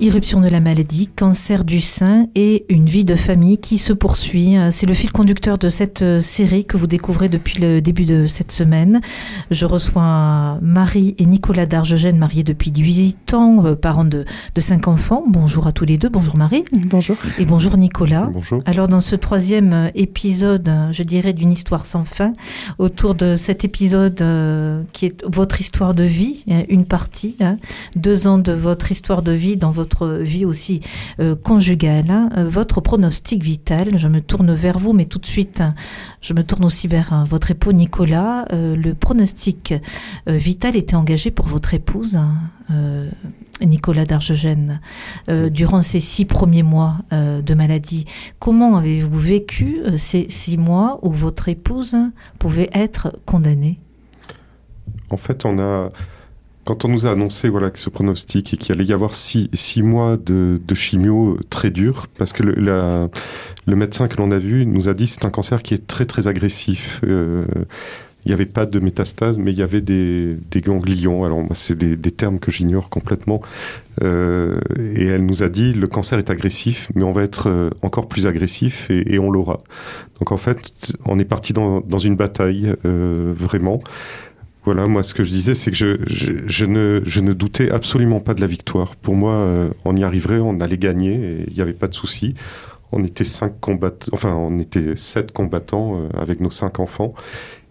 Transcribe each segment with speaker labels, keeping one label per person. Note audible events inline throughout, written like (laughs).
Speaker 1: Irruption de la maladie, cancer du sein et une vie de famille qui se poursuit. C'est le fil conducteur de cette euh, série que vous découvrez depuis le début de cette semaine. Je reçois Marie et Nicolas Dargegène, mariés depuis 18 ans, euh, parents de, de 5 enfants. Bonjour à tous les deux. Bonjour Marie.
Speaker 2: Bonjour.
Speaker 1: Et bonjour Nicolas.
Speaker 3: Bonjour.
Speaker 1: Alors dans ce troisième euh, épisode, je dirais d'une histoire sans fin, autour de cet épisode qui est votre histoire de vie, hein, une partie, hein, deux ans de votre histoire de vie dans votre vie aussi euh, conjugale, hein. euh, votre pronostic vital. Je me tourne vers vous, mais tout de suite, hein, je me tourne aussi vers hein, votre époux Nicolas. Euh, le pronostic vital était engagé pour votre épouse. Nicolas d'Argegène, durant ces six premiers mois de maladie. Comment avez-vous vécu ces six mois où votre épouse pouvait être condamnée?
Speaker 3: En fait, on a, quand on nous a annoncé voilà, ce pronostic et qu'il allait y avoir six, six mois de, chimio très dur, parce que le, le médecin que l'on a vu nous a dit que c'est un cancer qui est très très agressif. Euh, il n'y avait pas de métastase, mais il y avait des, ganglions. Alors, c'est des, termes que j'ignore complètement. Euh, et elle nous a dit le cancer est agressif, mais on va être euh, encore plus agressif et, on l'aura. Donc, en fait, on est parti dans, dans une bataille, vraiment. Voilà, moi, ce que je disais, c'est que je, ne, je, ne, doutais absolument pas de la victoire. Pour moi, euh, on y arriverait, on allait gagner, il n'y avait pas de souci. On était cinq combattants, enfin, on était sept combattants euh, avec nos cinq enfants.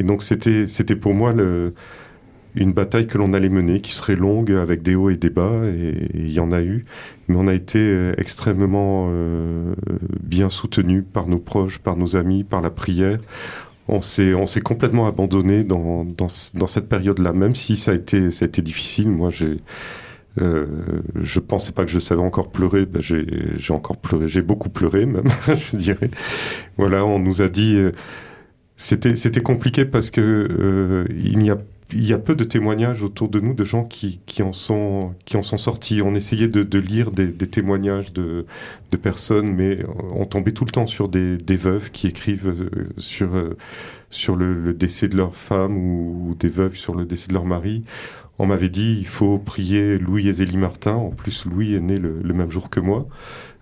Speaker 3: Et donc, c'était, c'était pour moi une bataille que l'on allait mener, qui serait longue, avec des hauts et des bas, et il y en a eu. Mais on a été euh, extrêmement bien soutenus par nos proches, par nos amis, par la prière on s'est on complètement abandonné dans, cette période-là, même si ça a été difficile. Moi, j'ai euh, pensais pas que je savais encore pleurer. Ben j'ai encore pleuré, j'ai beaucoup pleuré même, (laughs) je dirais. Voilà, on nous a dit euh, c'était compliqué parce que euh, il n'y a il y a peu de témoignages autour de nous de gens qui, qui, en, sont, qui en sont sortis. On essayait de, de lire des, des, témoignages de, de, personnes, mais on tombait tout le temps sur des, des veuves qui écrivent euh, sur, euh, sur le, le, décès de leur femme ou, des veuves sur le décès de leur mari. On m'avait dit il faut prier Louis et Zélie Martin. En plus, Louis est né le, le même jour que moi.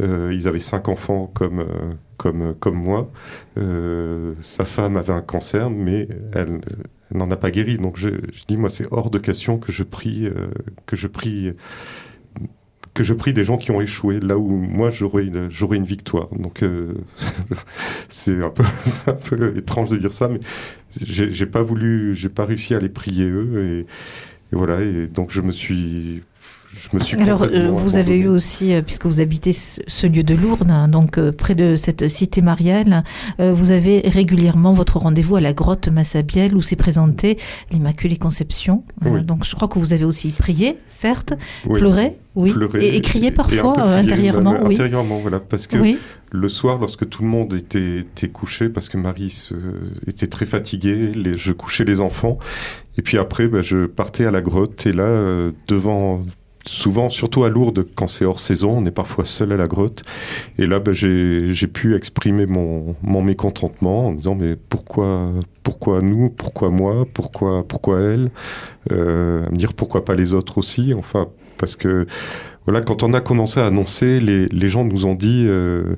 Speaker 3: Euh, ils avaient cinq enfants comme, euh, comme, comme moi. Euh, sa femme avait un cancer, mais elle, n'en a pas guéri. Donc je, dis, moi, c'est hors de question que je prie, euh, que je prie, que je prie des gens qui ont échoué, là où moi j'aurais une, victoire. Donc euh, (laughs) (laughs) c'est un peu, étrange de dire ça, mais j'ai, j'ai pas voulu, j'ai pas réussi à les prier eux, et voilà. Et donc je me suis je me suis
Speaker 1: Alors, euh, vous avez eu aussi, euh, puisque vous habitez ce, lieu de Lourdes, hein, donc euh, près de cette cité mariale, euh, vous avez régulièrement votre rendez-vous à la grotte Massabielle où s'est présentée l'Immaculée Conception.
Speaker 3: Oui.
Speaker 1: donc, je crois que vous avez aussi prié, certes,
Speaker 3: oui.
Speaker 1: pleuré, oui,
Speaker 3: Pleurer
Speaker 1: et, et crié parfois
Speaker 3: et crier,
Speaker 1: intérieurement.
Speaker 3: Même,
Speaker 1: oui.
Speaker 3: Intérieurement, voilà, parce que oui. le soir, lorsque tout le monde était, était couché, parce que Marie se, était très fatiguée, les, je couchais les enfants, et puis après, ben, je partais à la grotte, et là, euh, devant souvent, surtout à Lourdes, quand c'est hors saison, on est parfois seul à la grotte. Et là, ben, j'ai pu exprimer mon, mécontentement en disant mais pourquoi, pourquoi nous, pourquoi moi, pourquoi, pourquoi elle, euh, à me dire pourquoi pas les autres aussi. Enfin, parce que voilà, quand on a commencé à annoncer, les, gens nous ont dit euh,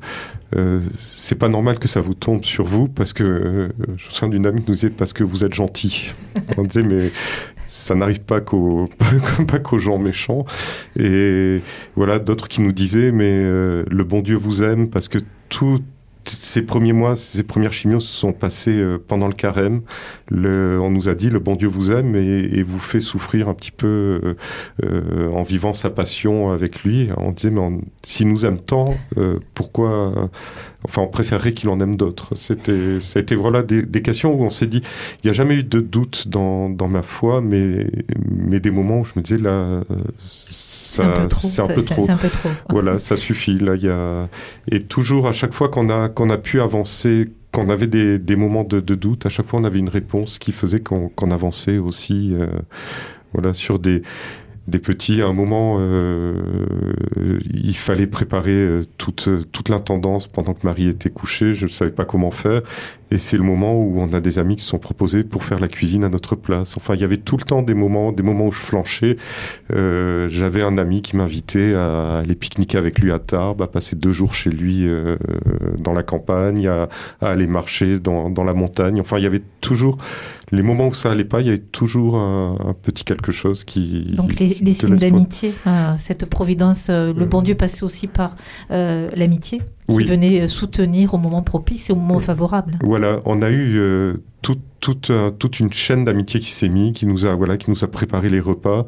Speaker 3: euh, c'est pas normal que ça vous tombe sur vous parce que je me souviens d'une amie qui nous disait parce que vous êtes gentil. (laughs) on disait mais ça n'arrive pas qu'aux (laughs) pas qu'aux gens méchants. Et voilà d'autres qui nous disaient mais euh, le bon Dieu vous aime parce que tout ces premiers mois, ces premières chimios se sont passées euh, pendant le carême. Le, on nous a dit le bon Dieu vous aime et, et vous fait souffrir un petit peu euh, euh, en vivant sa passion avec lui. On disait mais s'il nous aime tant, euh, pourquoi Enfin, on préférerait qu'il en aime d'autres. C'était, ça a été voilà des, des questions où on s'est dit, il n'y a jamais eu de doute dans, dans ma foi, mais, mais des moments où je me disais là,
Speaker 1: c'est un peu trop.
Speaker 3: Un peu trop.
Speaker 1: Un peu trop.
Speaker 3: voilà, ça suffit. Là, il y a et toujours à chaque fois qu'on a qu'on a pu avancer, qu'on avait des, moments de, doute, à chaque fois on avait une réponse qui faisait qu'on qu avançait aussi, euh, voilà, sur des petits. À un moment, il fallait préparer toute, toute l'intendance pendant que Marie était couchée. Je ne savais pas comment faire. Et c'est le moment où on a des amis qui se sont proposés pour faire la cuisine à notre place. Enfin, il y avait tout le temps des moments, des moments où je flanchais. Euh, J'avais un ami qui m'invitait à aller pique-niquer avec lui à Tarbes, à passer deux jours chez lui euh, dans la campagne, à, à aller marcher dans, dans, la montagne. Enfin, il y avait toujours les moments où ça allait pas, il y avait toujours un, un petit quelque chose qui.
Speaker 1: Donc les, les signes d'amitié, euh, cette providence, euh, le bon Dieu passait aussi par euh, l'amitié qui
Speaker 3: Oui.
Speaker 1: venait soutenir au moment propice et au moment favorable.
Speaker 3: Voilà, on a eu euh, tout- toute, euh, toute une chaîne d'amitié qui s'est mise, qui nous a voilà, qui nous a préparé les repas,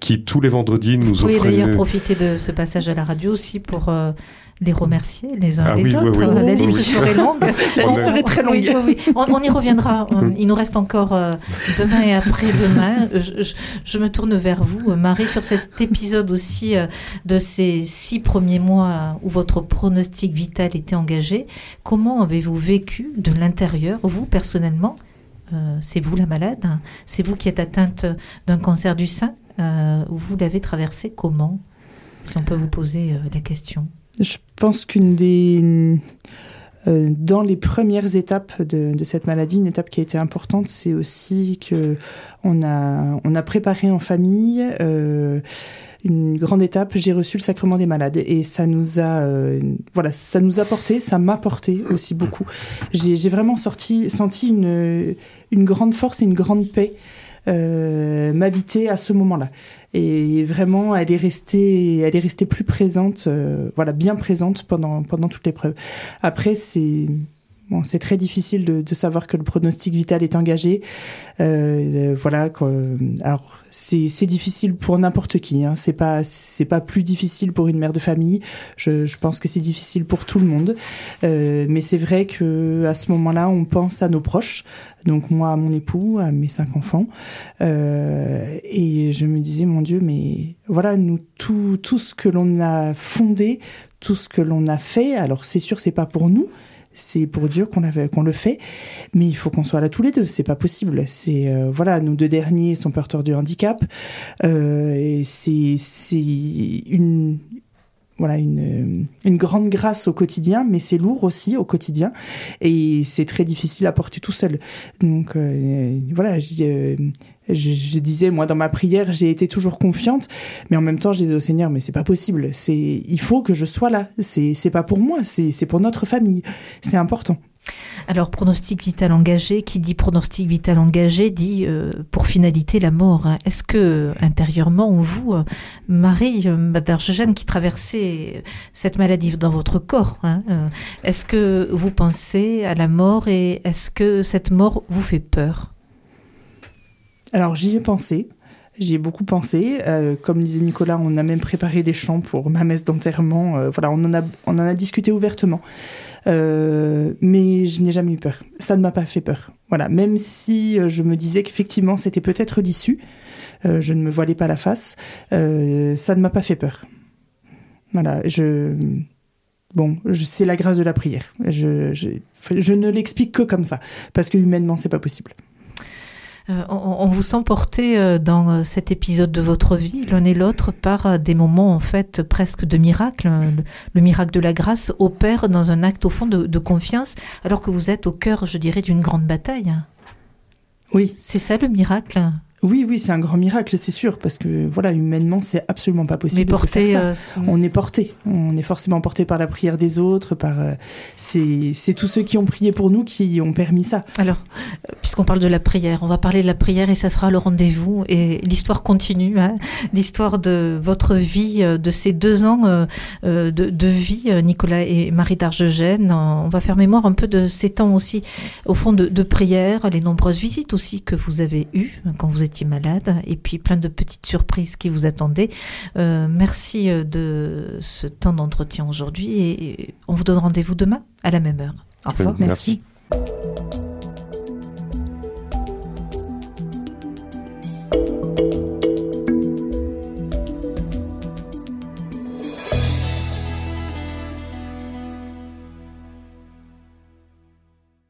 Speaker 3: qui tous les vendredis
Speaker 1: Vous
Speaker 3: nous
Speaker 1: pouvez
Speaker 3: offrait.
Speaker 1: d'ailleurs profiter de ce passage à la radio aussi pour euh, les remercier les uns
Speaker 3: Ah
Speaker 1: les
Speaker 3: oui,
Speaker 1: autres.
Speaker 3: oui.
Speaker 1: La liste serait longue. (laughs)
Speaker 3: La liste
Speaker 1: On-
Speaker 2: serait très longue.
Speaker 1: On, on y reviendra. On- (laughs) Il nous reste encore euh, demain et après-demain. Je, je- je me tourne vers vous, euh, Marie, sur cet épisode aussi euh, de ces six premiers mois où votre pronostic vital était engagé. Comment avez-vous vécu de l'intérieur, vous personnellement? Euh, C'est vous la malade hein C'est vous qui êtes atteinte d'un cancer du sein Euh, Vous l'avez traversé comment? Si on peut vous poser euh, la question.
Speaker 2: Je pense qu'une des. euh, dans les premières étapes de, cette maladie, une étape qui a été importante, c'est aussi que on a, on a préparé en famille euh, une grande étape. J'ai reçu le sacrement des malades et ça nous a, euh, voilà, ça nous a porté, ça m'a porté aussi beaucoup. J'ai vraiment sorti, senti une, une grande force et une grande paix m'habiter à ce moment-là. Et vraiment, elle est restée, elle est restée plus présente, euh, voilà, bien présente pendant, pendant toute l'épreuve. Après, c'est c'est très difficile de, savoir que le pronostic vital est engagé. Euh, euh, voilà, quoi. alors c'est difficile pour n'importe qui. Hein. C'est pas c'est pas plus difficile pour une mère de famille. Je, pense que c'est difficile pour tout le monde. Euh, mais c'est vrai que à ce moment-là, on pense à nos proches. Donc moi, à mon époux, à mes cinq enfants. Euh, et je me disais, mon Dieu, mais voilà, nous, tout, tout ce que l'on a fondé, tout ce que l'on a fait, alors c'est sûr, c'est pas pour nous, c'est pour Dieu qu'on le fait, mais il faut qu'on soit là tous les deux, c'est pas possible. C'est euh, voilà, nous deux derniers sont porteurs du handicap, euh, c'est une voilà une, une grande grâce au quotidien, mais c'est lourd aussi au quotidien et c'est très difficile à porter tout seul. Donc euh, voilà, je, euh, je, je disais moi dans ma prière, j'ai été toujours confiante, mais en même temps je disais au Seigneur, mais c'est pas possible. C'est il faut que je sois là. C'est c'est pas pour moi, c'est c'est pour notre famille. C'est important.
Speaker 1: Alors, pronostic vital engagé, qui dit pronostic vital engagé dit euh, pour finalité la mort. Est-ce que intérieurement, vous, euh, Marie euh, Madarjejane, qui traversez cette maladie dans votre corps, hein, euh, est-ce que vous pensez à la mort et est-ce que cette mort vous fait peur?
Speaker 2: Alors j'y ai pensé. J'y ai beaucoup pensé. Euh, comme disait Nicolas, on a même préparé des chants pour ma messe d'enterrement. Euh, voilà, on en a, on en a discuté ouvertement. Euh, mais je n'ai jamais eu peur. Ça ne m'a pas fait peur. Voilà, même si je me disais qu'effectivement c'était peut-être l'issue, je ne me voilais pas la face. ça ne m'a pas fait peur. Voilà, je. Bon, c'est la grâce de la prière. Je, je, je ne l'explique que comme ça, parce que humainement, c'est pas possible.
Speaker 1: Euh, on, on vous sent porté euh, dans euh, cet épisode de votre vie, l'un et l'autre, par des moments en fait presque de miracle. Le, le miracle de la grâce opère dans un acte au fond de, de confiance, alors que vous êtes au cœur, je dirais, d'une grande bataille.
Speaker 2: Oui,
Speaker 1: C'est ça le miracle?
Speaker 2: Oui, oui, c'est un grand miracle, c'est sûr, parce que voilà, humainement, c'est absolument pas possible.
Speaker 1: Mais
Speaker 2: de faire
Speaker 1: porté.
Speaker 2: ça.
Speaker 1: euh,
Speaker 2: On est porté, on est forcément porté par la prière des autres, par euh, c'est tous ceux qui ont prié pour nous qui ont permis ça.
Speaker 1: Alors, puisqu'on parle de la prière, on va parler de la prière et ça sera le rendez-vous. Et l'histoire continue, hein. l'histoire de votre vie, euh, de ces deux ans euh, de, de vie, Nicolas et Marie d'Argegène. On va faire mémoire un peu de ces temps aussi, au fond, de, de prière, les nombreuses visites aussi que vous avez eues euh, quand vous étiez malade, et puis plein de petites surprises qui vous attendaient. Euh, merci euh, de ce temps d'entretien aujourd'hui et et on vous donne rendez-vous demain à la même heure. Au revoir.
Speaker 3: Merci.
Speaker 2: Merci.